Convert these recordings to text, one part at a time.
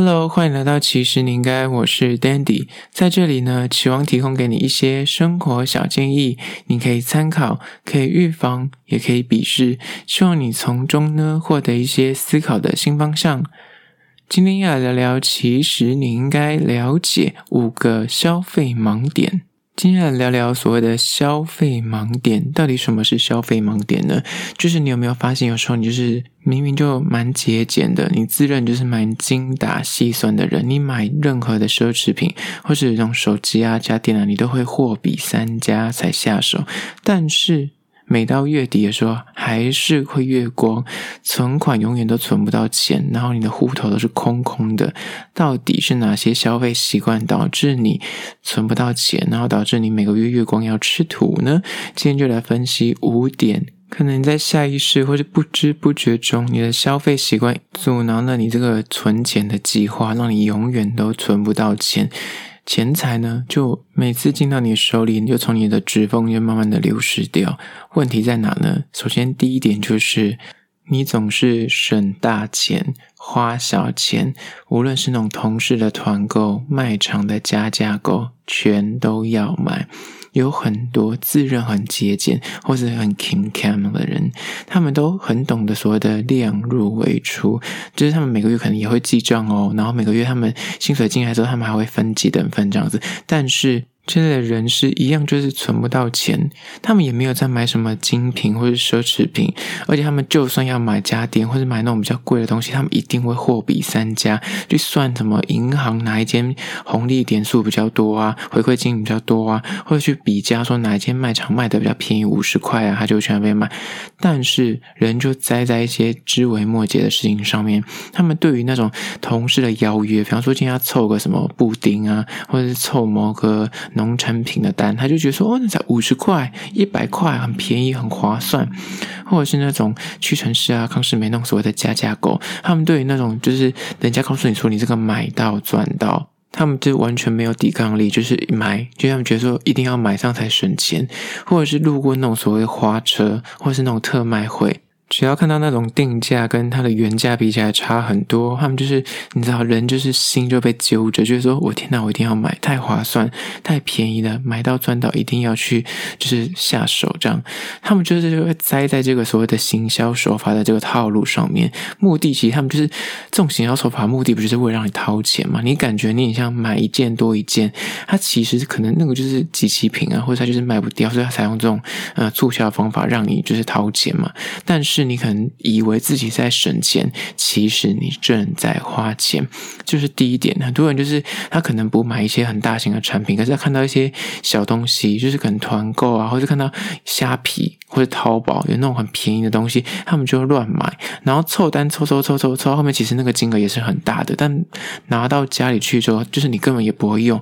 Hello，欢迎来到其实你应该，我是 Dandy，在这里呢，期望提供给你一些生活小建议，你可以参考，可以预防，也可以鄙视，希望你从中呢获得一些思考的新方向。今天要来聊聊，其实你应该了解五个消费盲点。今天来聊聊所谓的消费盲点，到底什么是消费盲点呢？就是你有没有发现，有时候你就是明明就蛮节俭的，你自认就是蛮精打细算的人，你买任何的奢侈品或是这种手机啊、家电啊，你都会货比三家才下手，但是。每到月底的时候，还是会月光，存款永远都存不到钱，然后你的户头都是空空的。到底是哪些消费习惯导致你存不到钱，然后导致你每个月月光要吃土呢？今天就来分析五点，可能在下意识或者不知不觉中，你的消费习惯阻挠了你这个存钱的计划，让你永远都存不到钱。钱财呢，就每次进到你手里，你就从你的指缝就慢慢的流失掉。问题在哪呢？首先，第一点就是你总是省大钱花小钱，无论是那种同事的团购、卖场的加价购，全都要买。有很多自认很节俭或者很 king cam 的人，他们都很懂得所谓的量入为出，就是他们每个月可能也会记账哦，然后每个月他们薪水进来之后，他们还会分几等份这样子，但是。现在的人是一样，就是存不到钱，他们也没有在买什么精品或者奢侈品，而且他们就算要买家电或者买那种比较贵的东西，他们一定会货比三家去算什么银行哪一间红利点数比较多啊，回馈金比较多啊，或者去比价说哪一间卖场卖的比较便宜五十块啊，他就去那边买。但是人就栽在一些枝微末节的事情上面，他们对于那种同事的邀约，比方说今天要凑个什么布丁啊，或者是凑某个。农产品的单，他就觉得说，哦，那才五十块、一百块，很便宜，很划算。或者是那种屈臣氏啊、康是美那种所谓的加价购，他们对于那种就是人家告诉你说你这个买到赚到，他们就完全没有抵抗力，就是买，就他们觉得说一定要买上才省钱，或者是路过那种所谓花车，或者是那种特卖会。只要看到那种定价跟它的原价比起来差很多，他们就是你知道，人就是心就被揪着，就是说我天哪，我一定要买，太划算，太便宜了，买到赚到，一定要去就是下手这样。他们就是就会栽在这个所谓的行销手法的这个套路上面，目的其实他们就是这种行销手法目的不就是为了让你掏钱嘛？你感觉你很像买一件多一件，它其实可能那个就是集齐品啊，或者它就是卖不掉，所以它采用这种呃促销方法让你就是掏钱嘛，但是。是你可能以为自己在省钱，其实你正在花钱，就是第一点。很多人就是他可能不买一些很大型的产品，可是他看到一些小东西，就是可能团购啊，或者看到虾皮或者淘宝有那种很便宜的东西，他们就会乱买，然后凑单凑凑凑凑凑，后面其实那个金额也是很大的，但拿到家里去之后，就是你根本也不会用，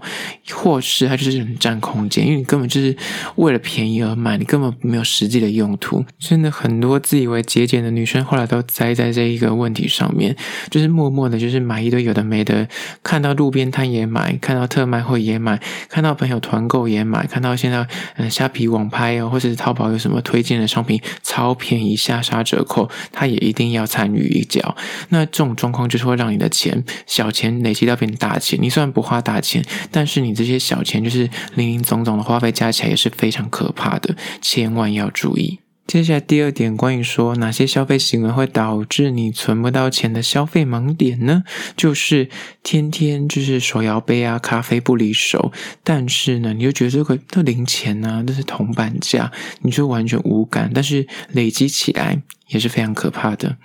或是它就是很占空间，因为你根本就是为了便宜而买，你根本没有实际的用途。真的很多自以为。节俭的女生后来都栽在这一个问题上面，就是默默的，就是买一堆有的没的，看到路边摊也买，看到特卖会也买，看到朋友团购也买，看到现在嗯虾皮网拍哦，或者是淘宝有什么推荐的商品超便宜下杀折扣，他也一定要参与一脚。那这种状况就是会让你的钱小钱累积到变大钱。你虽然不花大钱，但是你这些小钱就是零零总总的花费加起来也是非常可怕的，千万要注意。接下来第二点，关于说哪些消费行为会导致你存不到钱的消费盲点呢？就是天天就是手摇杯啊、咖啡不离手，但是呢，你就觉得这个这零钱啊，这是铜板价，你就完全无感，但是累积起来也是非常可怕的。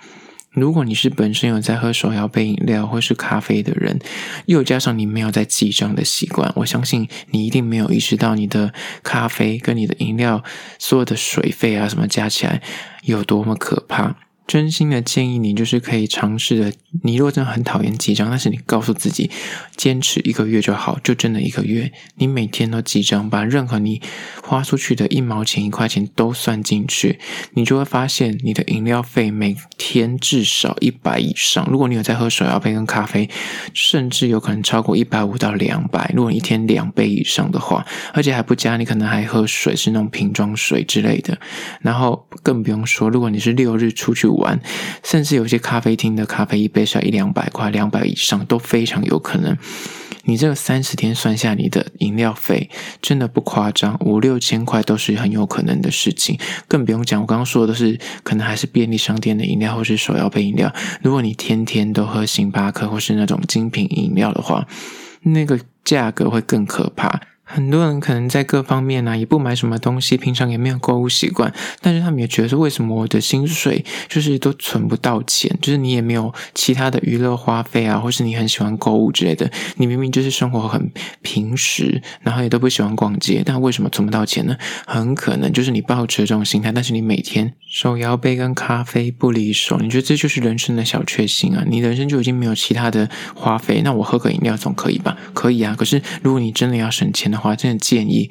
如果你是本身有在喝手摇杯饮料或是咖啡的人，又加上你没有在记账的习惯，我相信你一定没有意识到你的咖啡跟你的饮料所有的水费啊什么加起来有多么可怕。真心的建议你，就是可以尝试的。你如果真的很讨厌记账，但是你告诉自己，坚持一个月就好，就真的一个月，你每天都记账，把任何你花出去的一毛钱、一块钱都算进去，你就会发现你的饮料费每天至少一百以上。如果你有在喝手摇杯跟咖啡，甚至有可能超过一百五到两百。如果你一天两杯以上的话，而且还不加，你可能还喝水是那种瓶装水之类的。然后更不用说，如果你是六日出去。完，甚至有些咖啡厅的咖啡一杯是要一两百块，两百以上都非常有可能。你这三十天算下，你的饮料费真的不夸张，五六千块都是很有可能的事情。更不用讲，我刚刚说的是可能还是便利商店的饮料或是手摇杯饮料。如果你天天都喝星巴克或是那种精品饮料的话，那个价格会更可怕。很多人可能在各方面呢、啊，也不买什么东西，平常也没有购物习惯，但是他们也觉得说，为什么我的薪水就是都存不到钱？就是你也没有其他的娱乐花费啊，或是你很喜欢购物之类的，你明明就是生活很平时，然后也都不喜欢逛街，但为什么存不到钱呢？很可能就是你抱持这种心态，但是你每天手摇杯跟咖啡不离手，你觉得这就是人生的小确幸啊？你人生就已经没有其他的花费，那我喝个饮料总可以吧？可以啊。可是如果你真的要省钱的话，真的建议，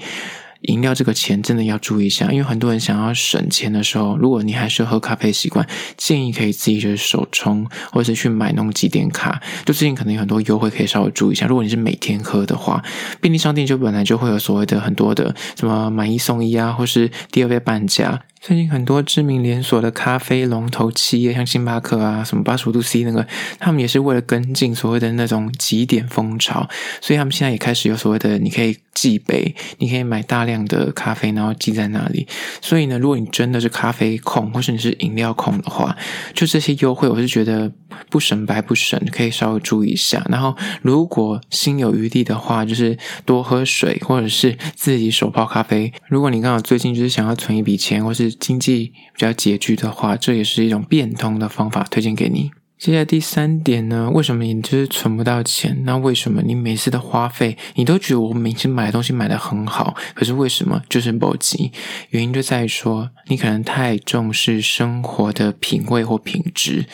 饮料这个钱真的要注意一下，因为很多人想要省钱的时候，如果你还是喝咖啡习惯，建议可以自己就是手冲，或者是去买那种集点卡，就最近可能有很多优惠，可以稍微注意一下。如果你是每天喝的话，便利商店就本来就会有所谓的很多的什么买一送一啊，或是第二杯半价。最近很多知名连锁的咖啡龙头企业，像星巴克啊，什么八十五度 C 那个，他们也是为了跟进所谓的那种极点风潮，所以他们现在也开始有所谓的，你可以寄杯，你可以买大量的咖啡，然后寄在那里。所以呢，如果你真的是咖啡控，或是你是饮料控的话，就这些优惠，我是觉得不省白不省，可以稍微注意一下。然后，如果心有余力的话，就是多喝水，或者是自己手泡咖啡。如果你刚好最近就是想要存一笔钱，或是经济比较拮据的话，这也是一种变通的方法，推荐给你。接下来第三点呢，为什么你就是存不到钱？那为什么你每次的花费，你都觉得我每次买的东西买得很好，可是为什么就是不急？原因就在于说，你可能太重视生活的品味或品质，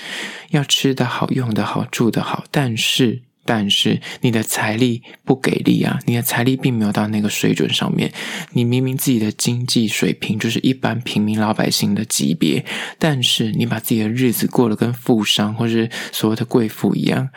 要吃得好、用得好、住得好，但是。但是你的财力不给力啊！你的财力并没有到那个水准上面。你明明自己的经济水平就是一般平民老百姓的级别，但是你把自己的日子过得跟富商或是所谓的贵妇一样，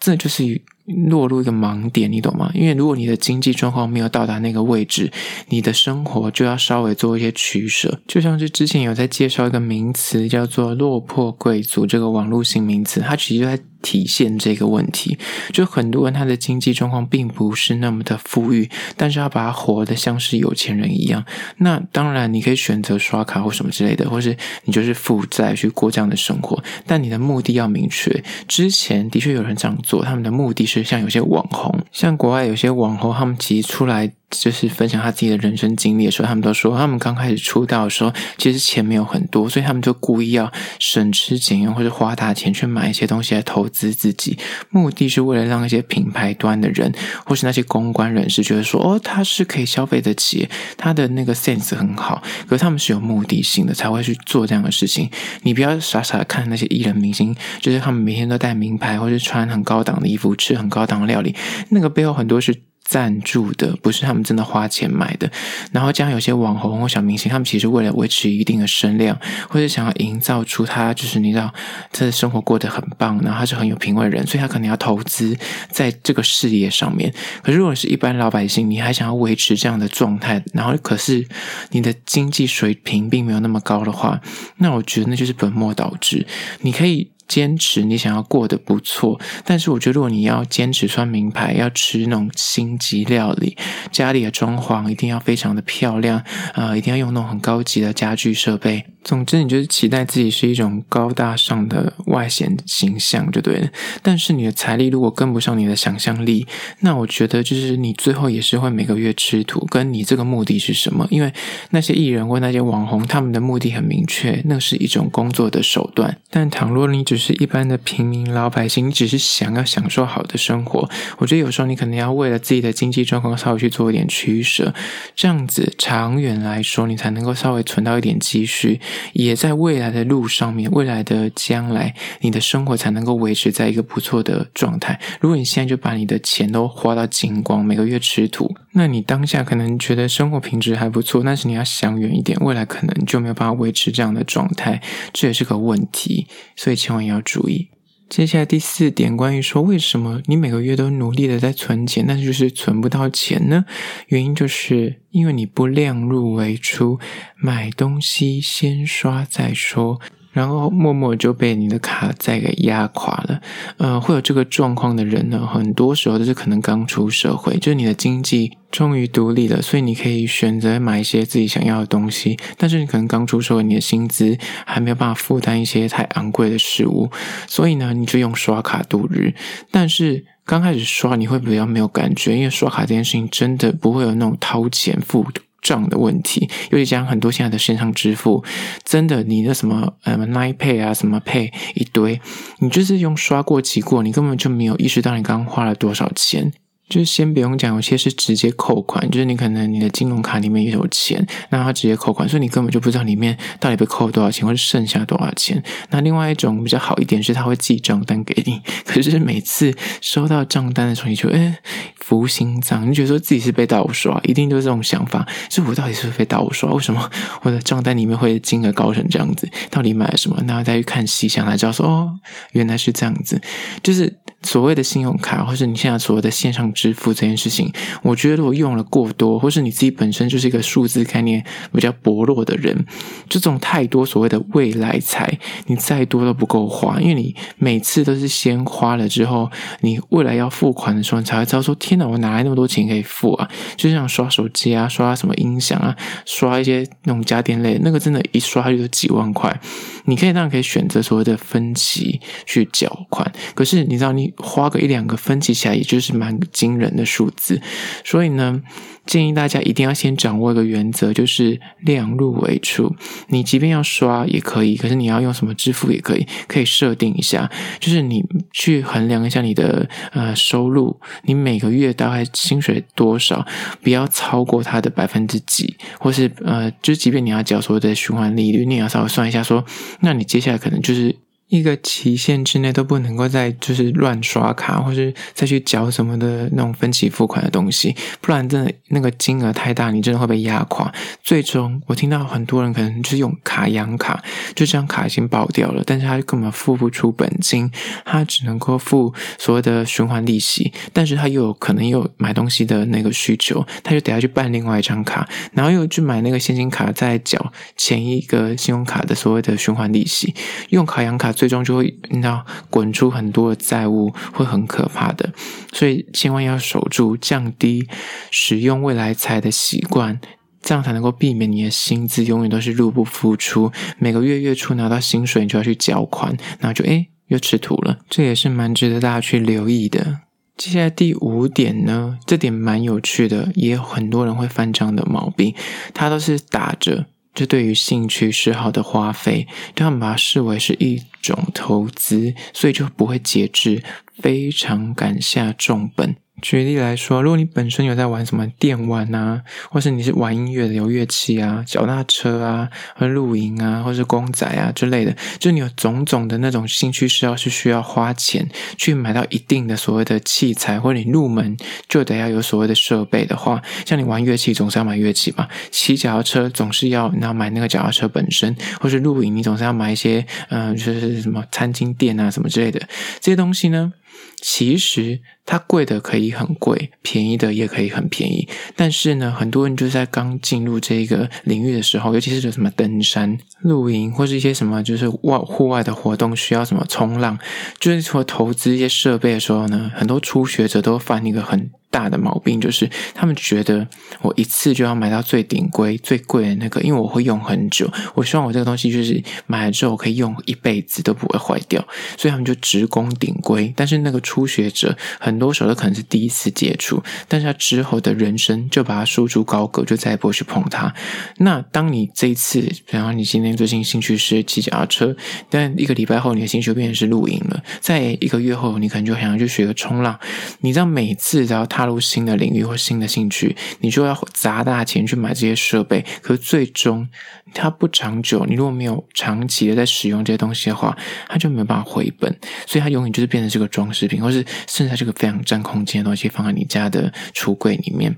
这就是。落入一个盲点，你懂吗？因为如果你的经济状况没有到达那个位置，你的生活就要稍微做一些取舍。就像是之前有在介绍一个名词，叫做“落魄贵族”这个网络新名词，它其实在体现这个问题。就很多人他的经济状况并不是那么的富裕，但是他把他活得像是有钱人一样。那当然，你可以选择刷卡或什么之类的，或是你就是负债去过这样的生活，但你的目的要明确。之前的确有人这样做，他们的目的是。就像有些网红，像国外有些网红，他们其实出来就是分享他自己的人生经历的时候，他们都说，他们刚开始出道的时候，其实钱没有很多，所以他们就故意要省吃俭用或者花大钱去买一些东西来投资自己，目的是为了让一些品牌端的人或是那些公关人士觉得说，哦，他是可以消费得起，他的那个 sense 很好，可是他们是有目的性的才会去做这样的事情。你不要傻傻的看那些艺人明星，就是他们每天都戴名牌或者穿很高档的衣服，吃很高档的料理，那个背后很多是。赞助的不是他们真的花钱买的，然后将有些网红或小明星，他们其实为了维持一定的声量，或者想要营造出他就是你知道他的生活过得很棒，然后他是很有品味的人，所以他可能要投资在这个事业上面。可是如果是一般老百姓，你还想要维持这样的状态，然后可是你的经济水平并没有那么高的话，那我觉得那就是本末倒置。你可以。坚持你想要过得不错，但是我觉得如果你要坚持穿名牌，要吃那种星级料理，家里的装潢一定要非常的漂亮，啊，一定要用那种很高级的家具设备。总之，你就是期待自己是一种高大上的外显形象就对了。但是你的财力如果跟不上你的想象力，那我觉得就是你最后也是会每个月吃土。跟你这个目的是什么？因为那些艺人或那些网红，他们的目的很明确，那是一种工作的手段。但倘若你只是一般的平民老百姓，你只是想要享受好的生活，我觉得有时候你可能要为了自己的经济状况稍微去做一点取舍，这样子长远来说，你才能够稍微存到一点积蓄，也在未来的路上面，未来的将来，你的生活才能够维持在一个不错的状态。如果你现在就把你的钱都花到精光，每个月吃土，那你当下可能觉得生活品质还不错，但是你要想远一点，未来可能就没有办法维持这样的状态，这也是个问题，所以千万要注意。接下来第四点，关于说为什么你每个月都努力的在存钱，但是就是存不到钱呢？原因就是因为你不量入为出，买东西先刷再说。然后默默就被你的卡债给压垮了。呃，会有这个状况的人呢，很多时候都是可能刚出社会，就是你的经济终于独立了，所以你可以选择买一些自己想要的东西。但是你可能刚出社会，你的薪资还没有办法负担一些太昂贵的事物，所以呢，你就用刷卡度日。但是刚开始刷，你会比较没有感觉，因为刷卡这件事情真的不会有那种掏钱付账的问题。尤其讲很多现在的线上支付，真的你的什么呃 Line Pay 啊，什么 Pay 一堆，你就是用刷过期过，你根本就没有意识到你刚花了多少钱。就是先不用讲，有些是直接扣款，就是你可能你的金融卡里面也有钱，那他直接扣款，所以你根本就不知道里面到底被扣了多少钱，或者剩下多少钱。那另外一种比较好一点是，他会寄账单给你，可是每次收到账单的时候，你就诶浮心脏，你觉得说自己是被盗刷，一定就是这种想法，是我到底是不是被盗刷？为什么我的账单里面会金额高成这样子？到底买了什么？然后再去看细项，才知道说哦，原来是这样子，就是。所谓的信用卡，或是你现在所谓的线上支付这件事情，我觉得如果用了过多，或是你自己本身就是一个数字概念比较薄弱的人，这种太多所谓的未来财，你再多都不够花，因为你每次都是先花了之后，你未来要付款的时候，你才会知道说：天哪，我哪来那么多钱可以付啊？就像刷手机啊，刷什么音响啊，刷一些那种家电类，那个真的，一刷就有几万块。你可以当然可以选择所谓的分期去缴款，可是你知道你。花个一两个分期起来，也就是蛮惊惊人的数字。所以呢，建议大家一定要先掌握一个原则，就是量入为出。你即便要刷也可以，可是你要用什么支付也可以，可以设定一下，就是你去衡量一下你的呃收入，你每个月大概薪水多少，不要超过它的百分之几，或是呃，就即便你要缴所有的循环利率，你也要稍微算一下，说那你接下来可能就是。一个期限之内都不能够再就是乱刷卡，或是再去缴什么的那种分期付款的东西，不然真的那个金额太大，你真的会被压垮。最终，我听到很多人可能就是用卡养卡，就这张卡已经爆掉了，但是他根本付不出本金，他只能够付所谓的循环利息，但是他又有可能又有买东西的那个需求，他就得要去办另外一张卡，然后又去买那个现金卡，再缴前一个信用卡的所谓的循环利息，用卡养卡。最终就会，你知道，滚出很多的债务，会很可怕的。所以千万要守住，降低使用未来财的习惯，这样才能够避免你的薪资永远都是入不敷出。每个月月初拿到薪水，你就要去缴款，然后就诶又吃土了。这也是蛮值得大家去留意的。接下来第五点呢，这点蛮有趣的，也有很多人会犯这样的毛病，他都是打着。这对于兴趣嗜好的花费，他们把它视为是一种投资，所以就不会节制，非常敢下重本。举例来说，如果你本身有在玩什么电玩啊，或是你是玩音乐的，有乐器啊、脚踏车啊、和露营啊，或是公仔啊之类的，就你有种种的那种兴趣是要是需要花钱去买到一定的所谓的器材，或者你入门就得要有所谓的设备的话，像你玩乐器总是要买乐器嘛，骑脚踏车总是要你要买那个脚踏车本身，或是露营你总是要买一些嗯、就是什么餐巾垫啊什么之类的这些东西呢。其实它贵的可以很贵，便宜的也可以很便宜。但是呢，很多人就在刚进入这个领域的时候，尤其是什么登山、露营或是一些什么就是外户外的活动，需要什么冲浪，就是说投资一些设备的时候呢，很多初学者都犯一个很大的毛病就是，他们觉得我一次就要买到最顶规、最贵的那个，因为我会用很久。我希望我这个东西就是买了之后可以用一辈子都不会坏掉，所以他们就直攻顶规。但是那个初学者很多时候都可能是第一次接触，但是他之后的人生就把它束之高阁，就再也不会去碰它。那当你这一次，比方你今天最近兴趣是骑脚踏车，但一个礼拜后你的兴趣变成是露营了，在一个月后你可能就想要去学个冲浪。你知道每次只要踏入新的领域或新的兴趣，你就要砸大钱去买这些设备，可是最终它不长久。你如果没有长期的在使用这些东西的话，它就没有办法回本，所以它永远就是变成这个装饰品，或是剩下这个非常占空间的东西放在你家的橱柜里面。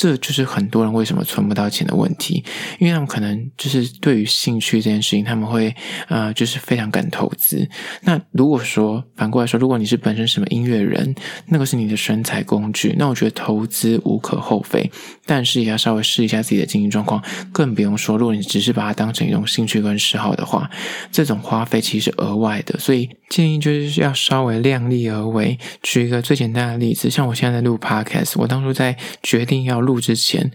这就是很多人为什么存不到钱的问题，因为他们可能就是对于兴趣这件事情，他们会呃，就是非常敢投资。那如果说反过来说，如果你是本身什么音乐人，那个是你的生财工具，那我觉得投资无可厚非，但是也要稍微试一下自己的经济状况。更不用说，如果你只是把它当成一种兴趣跟嗜好的话，这种花费其实是额外的。所以建议就是要稍微量力而为。举一个最简单的例子，像我现在在录 Podcast，我当初在决定要录。录之前，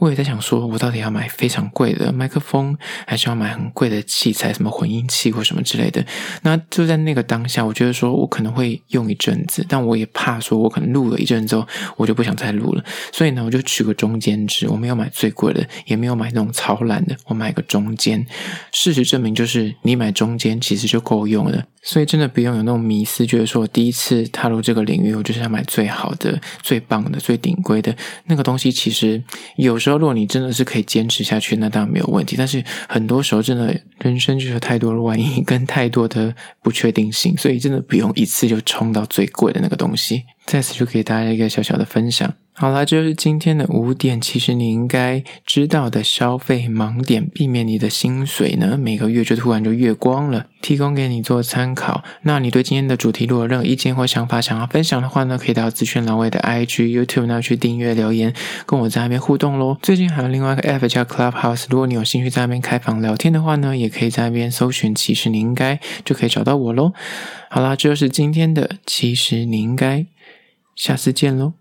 我也在想说，我到底要买非常贵的麦克风，还是要买很贵的器材，什么混音器或什么之类的。那就在那个当下，我觉得说我可能会用一阵子，但我也怕说，我可能录了一阵之后，我就不想再录了。所以呢，我就取个中间值，我没有买最贵的，也没有买那种超烂的，我买个中间。事实证明，就是你买中间其实就够用了。所以真的不用有那种迷思，觉得说我第一次踏入这个领域，我就是要买最好的、最棒的、最顶规的那个东西。其实有时候，如果你真的是可以坚持下去，那当然没有问题。但是很多时候，真的人生就是有太多的万一跟太多的不确定性，所以真的不用一次就冲到最贵的那个东西。在此就给大家一个小小的分享。好啦，这就是今天的五点，其实你应该知道的消费盲点，避免你的薪水呢每个月就突然就月光了，提供给你做参考。那你对今天的主题如果有任何意见或想法想要分享的话呢，可以到资讯栏位的 IG、YouTube 那去订阅留言，跟我在那边互动喽。最近还有另外一个 App 叫 Clubhouse，如果你有兴趣在那边开房聊天的话呢，也可以在那边搜寻“其实你应该”，就可以找到我喽。好啦，这就是今天的“其实你应该”，下次见喽。